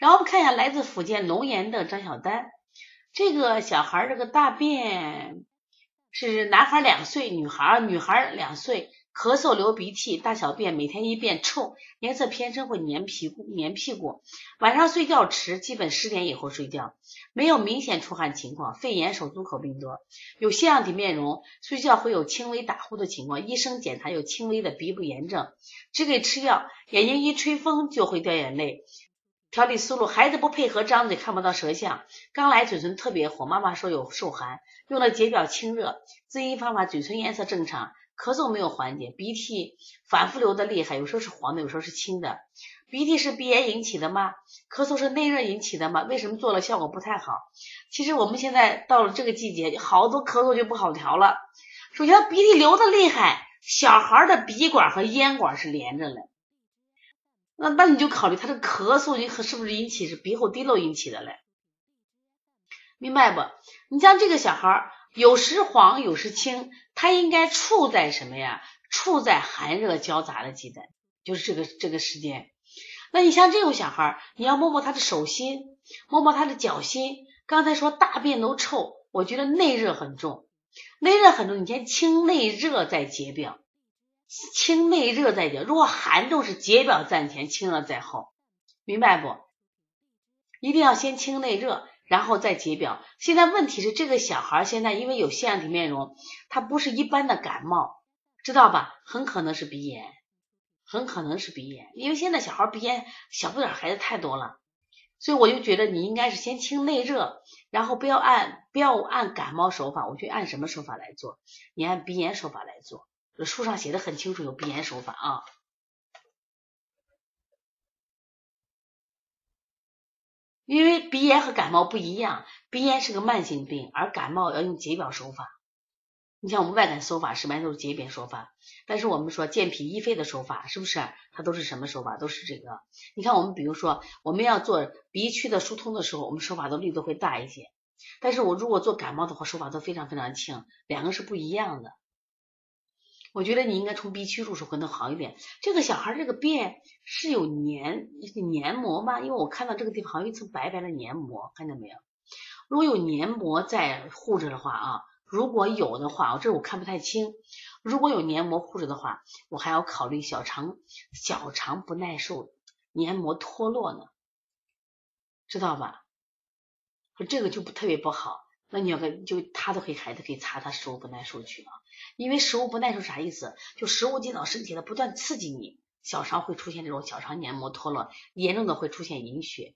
然后我们看一下来自福建龙岩的张小丹，这个小孩儿这个大便是男孩两岁，女孩女孩两岁。咳嗽、流鼻涕、大小便，每天一便，臭，颜色偏深，会粘皮股、粘屁股。晚上睡觉迟，基本十点以后睡觉，没有明显出汗情况。肺炎、手足口病多，有腺样体面容，睡觉会有轻微打呼的情况。医生检查有轻微的鼻部炎症，只给吃药。眼睛一吹风就会掉眼泪。调理思路：孩子不配合，张嘴看不到舌象。刚来嘴唇特别红，妈妈说有受寒，用了解表清热。滋阴方法：嘴唇颜色正常。咳嗽没有缓解，鼻涕反复流的厉害，有时候是黄的，有时候是青的。鼻涕是鼻炎引起的吗？咳嗽是内热引起的吗？为什么做了效果不太好？其实我们现在到了这个季节，好多咳嗽就不好调了。首先鼻涕流的厉害，小孩的鼻管和咽管是连着的，那那你就考虑他的咳嗽你是不是引起是鼻后滴漏引起的嘞？明白不？你像这个小孩儿。有时黄，有时青，他应该处在什么呀？处在寒热交杂的阶段，就是这个这个时间。那你像这种小孩儿，你要摸摸他的手心，摸摸他的脚心。刚才说大便都臭，我觉得内热很重，内热很重。你先清内热再解表，清内热再解。如果寒重是解表在前，清热在后，明白不？一定要先清内热。然后再解表。现在问题是这个小孩现在因为有腺样体面容，他不是一般的感冒，知道吧？很可能是鼻炎，很可能是鼻炎。因为现在小孩鼻炎小不点孩子太多了，所以我就觉得你应该是先清内热，然后不要按不要按感冒手法，我去按什么手法来做？你按鼻炎手法来做。这书上写的很清楚，有鼻炎手法啊。因为鼻炎和感冒不一样，鼻炎是个慢性病，而感冒要用解表手法。你像我们外感手法，一般都是解表手法，但是我们说健脾益肺的手法，是不是？它都是什么手法？都是这个。你看，我们比如说，我们要做鼻区的疏通的时候，我们手法的力度会大一些。但是我如果做感冒的话，手法都非常非常轻，两个是不一样的。我觉得你应该从 B 区入手可能好一点。这个小孩这个便是有黏黏膜吗？因为我看到这个地方好像一层白白的黏膜，看见没有？如果有黏膜在护着的话啊，如果有的话，我这我看不太清。如果有黏膜护着的话，我还要考虑小肠小肠不耐受，黏膜脱落呢，知道吧？这个就不特别不好。那你要跟就他都给孩子可以查他食物不耐受去了，因为食物不耐受啥意思？就食物进到身体了，不断刺激你，小肠会出现这种小肠黏膜脱落，严重的会出现隐血。